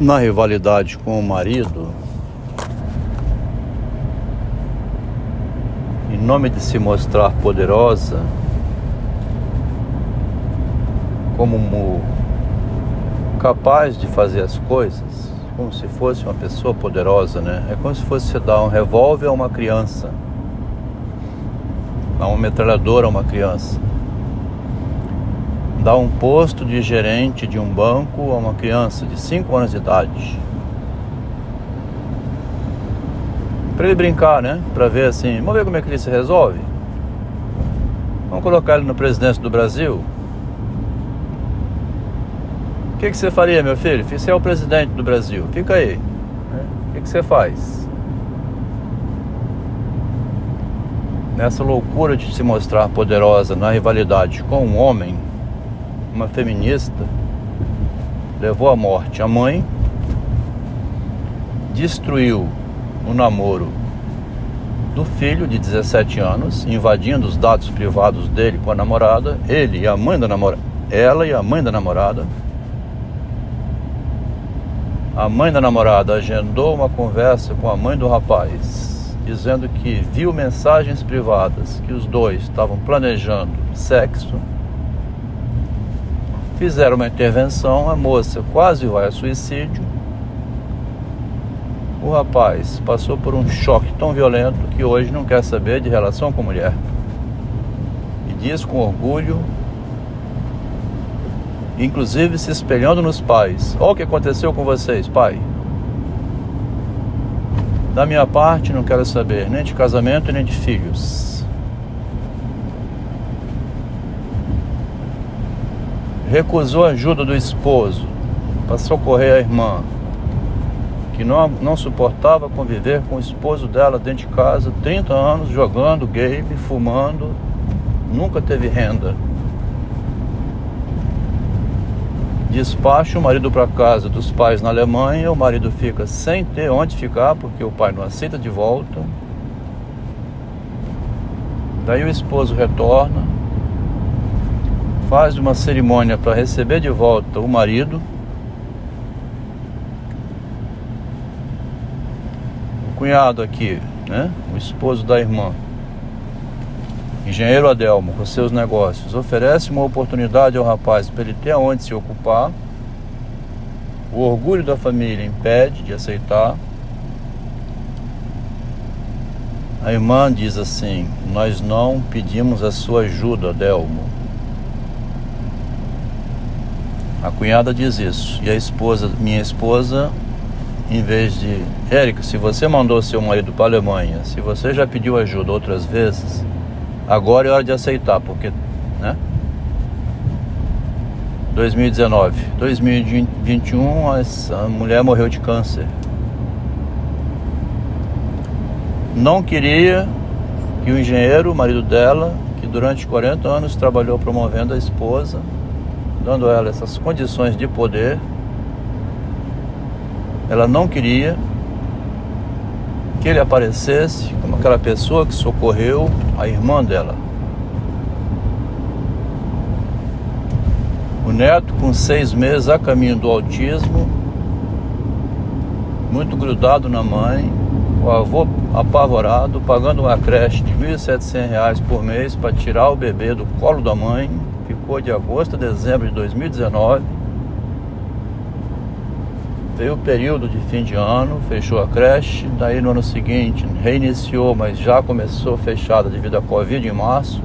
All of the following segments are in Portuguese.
na rivalidade com o marido, em nome de se mostrar poderosa, como capaz de fazer as coisas, como se fosse uma pessoa poderosa, né? É como se fosse dar um revólver a uma criança, dar uma metralhadora a uma criança dar um posto de gerente de um banco a uma criança de 5 anos de idade. Para ele brincar, né? Para ver assim, vamos ver como é que ele se resolve. Vamos colocar ele no presidente do Brasil. O que, que você faria, meu filho? Você é o presidente do Brasil. Fica aí. Né? O que, que você faz? Nessa loucura de se mostrar poderosa na rivalidade com um homem, uma feminista, levou à morte a mãe, destruiu o namoro do filho de 17 anos, invadindo os dados privados dele com a namorada, ele e a mãe da namorada, ela e a mãe da namorada. A mãe da namorada agendou uma conversa com a mãe do rapaz, dizendo que viu mensagens privadas que os dois estavam planejando sexo Fizeram uma intervenção, a moça quase vai a suicídio. O rapaz passou por um choque tão violento que hoje não quer saber de relação com mulher. E diz com orgulho, inclusive se espelhando nos pais: Olha o que aconteceu com vocês, pai. Da minha parte, não quero saber nem de casamento nem de filhos. Recusou a ajuda do esposo para socorrer a irmã, que não, não suportava conviver com o esposo dela dentro de casa, 30 anos jogando game, fumando, nunca teve renda. Despacha o marido para casa dos pais na Alemanha, o marido fica sem ter onde ficar porque o pai não aceita de volta. Daí o esposo retorna, faz uma cerimônia para receber de volta o marido. O cunhado aqui, né? O esposo da irmã. Engenheiro Adelmo, com seus negócios, oferece uma oportunidade ao rapaz para ele ter aonde se ocupar. O orgulho da família impede de aceitar. A irmã diz assim: Nós não pedimos a sua ajuda, Adelmo. A cunhada diz isso. E a esposa, minha esposa, em vez de. Érica, se você mandou seu marido para a Alemanha, se você já pediu ajuda outras vezes, agora é hora de aceitar, porque. Né? 2019. 2021, a mulher morreu de câncer. Não queria que o engenheiro, o marido dela, que durante 40 anos trabalhou promovendo a esposa, dando a ela essas condições de poder. Ela não queria que ele aparecesse como aquela pessoa que socorreu a irmã dela. O neto, com seis meses a caminho do autismo, muito grudado na mãe, o avô apavorado, pagando uma creche de R$ 1.700 por mês para tirar o bebê do colo da mãe ficou de agosto a dezembro de 2019. Veio o período de fim de ano, fechou a creche, daí no ano seguinte reiniciou, mas já começou fechada devido à Covid em março.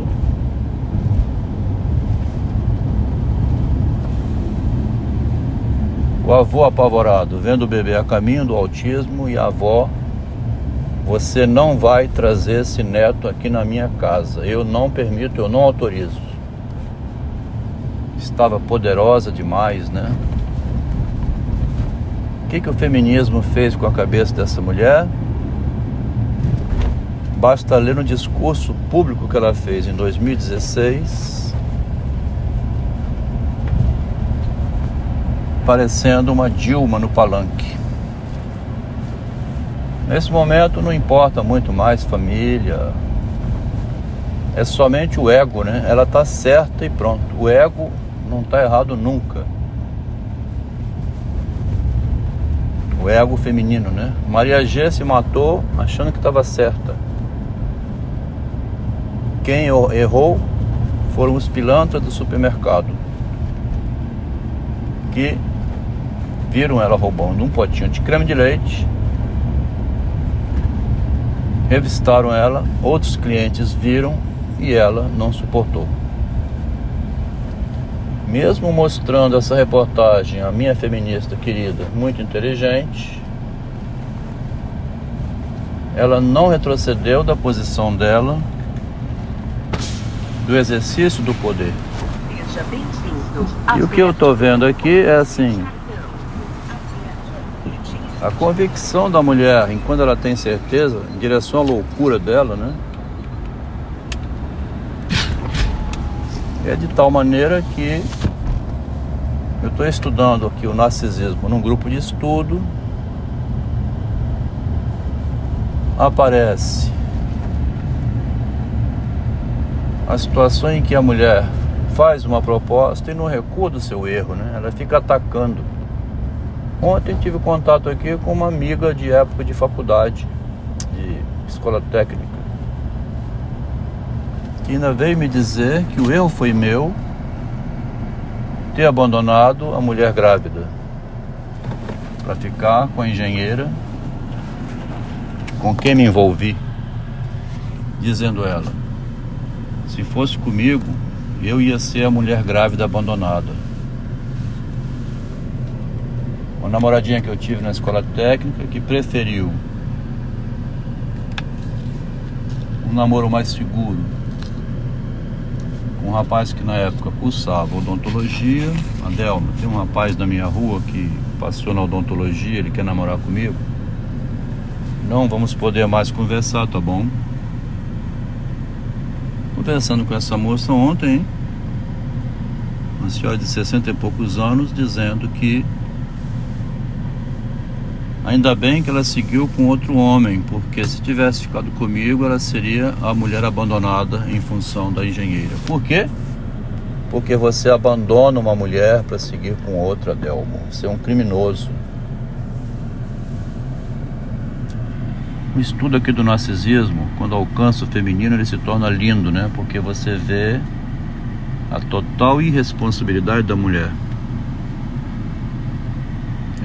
O avô apavorado, vendo o bebê a caminho do autismo e a avó, você não vai trazer esse neto aqui na minha casa. Eu não permito, eu não autorizo estava poderosa demais, né? O que, que o feminismo fez com a cabeça dessa mulher? Basta ler no discurso público que ela fez em 2016, parecendo uma Dilma no palanque. Nesse momento não importa muito mais família, é somente o ego, né? Ela está certa e pronto. O ego não está errado nunca. o ego feminino, né? Maria G se matou achando que estava certa. Quem errou foram os pilantras do supermercado que viram ela roubando um potinho de creme de leite, revistaram ela, outros clientes viram e ela não suportou. Mesmo mostrando essa reportagem a minha feminista querida, muito inteligente, ela não retrocedeu da posição dela do exercício do poder. E o que eu estou vendo aqui é assim: a convicção da mulher, enquanto ela tem certeza, em direção à loucura dela, né? É de tal maneira que eu estou estudando aqui o narcisismo num grupo de estudo. Aparece a situação em que a mulher faz uma proposta e não recua do seu erro, né? Ela fica atacando. Ontem tive contato aqui com uma amiga de época de faculdade, de escola técnica que ainda veio me dizer que o erro foi meu ter abandonado a mulher grávida para ficar com a engenheira com quem me envolvi, dizendo ela: se fosse comigo, eu ia ser a mulher grávida abandonada. Uma namoradinha que eu tive na escola técnica que preferiu um namoro mais seguro um rapaz que na época cursava odontologia. Adelma, tem um rapaz da minha rua que passou na odontologia, ele quer namorar comigo. Não vamos poder mais conversar, tá bom? Conversando com essa moça ontem, hein? uma senhora de 60 e poucos anos, dizendo que Ainda bem que ela seguiu com outro homem, porque se tivesse ficado comigo, ela seria a mulher abandonada em função da engenheira. Por quê? Porque você abandona uma mulher para seguir com outra, Delmo. Você é um criminoso. O estudo aqui do narcisismo, quando alcança o feminino, ele se torna lindo, né? Porque você vê a total irresponsabilidade da mulher.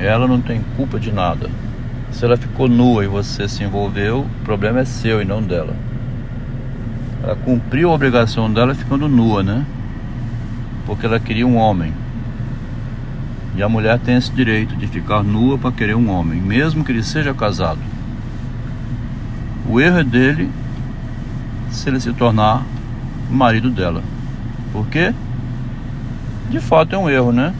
Ela não tem culpa de nada. Se ela ficou nua e você se envolveu, o problema é seu e não dela. Ela cumpriu a obrigação dela ficando nua, né? Porque ela queria um homem. E a mulher tem esse direito de ficar nua para querer um homem, mesmo que ele seja casado. O erro é dele se ele se tornar o marido dela. Por quê? De fato é um erro, né?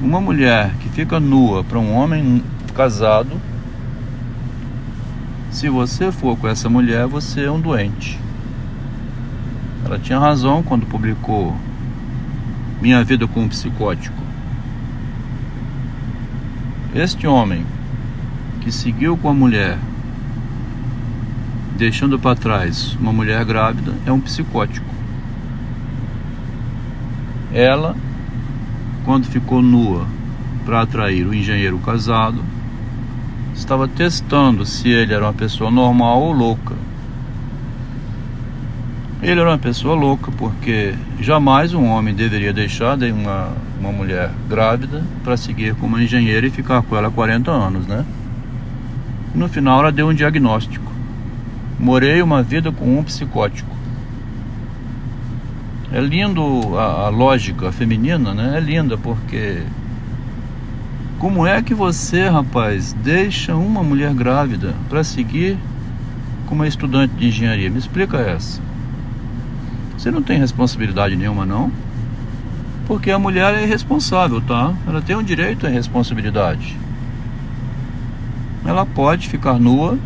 Uma mulher que fica nua para um homem casado, se você for com essa mulher, você é um doente. Ela tinha razão quando publicou Minha Vida com um Psicótico. Este homem que seguiu com a mulher, deixando para trás uma mulher grávida, é um psicótico. Ela quando ficou nua para atrair o engenheiro casado, estava testando se ele era uma pessoa normal ou louca. Ele era uma pessoa louca porque jamais um homem deveria deixar de uma, uma mulher grávida para seguir com uma engenheira e ficar com ela 40 anos, né? No final ela deu um diagnóstico. Morei uma vida com um psicótico. É lindo a, a lógica feminina, né? É linda porque como é que você, rapaz, deixa uma mulher grávida para seguir com uma estudante de engenharia? Me explica essa. Você não tem responsabilidade nenhuma, não? Porque a mulher é irresponsável, tá? Ela tem um direito à responsabilidade. Ela pode ficar nua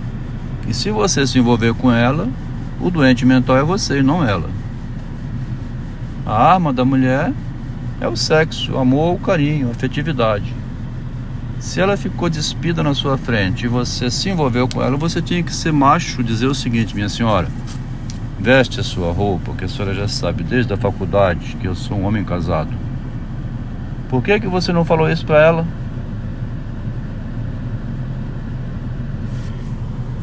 e se você se envolver com ela, o doente mental é você e não ela. A arma da mulher é o sexo, o amor, o carinho, a afetividade. Se ela ficou despida na sua frente e você se envolveu com ela, você tinha que ser macho, dizer o seguinte, minha senhora, veste a sua roupa, porque a senhora já sabe desde a faculdade que eu sou um homem casado. Por que que você não falou isso para ela?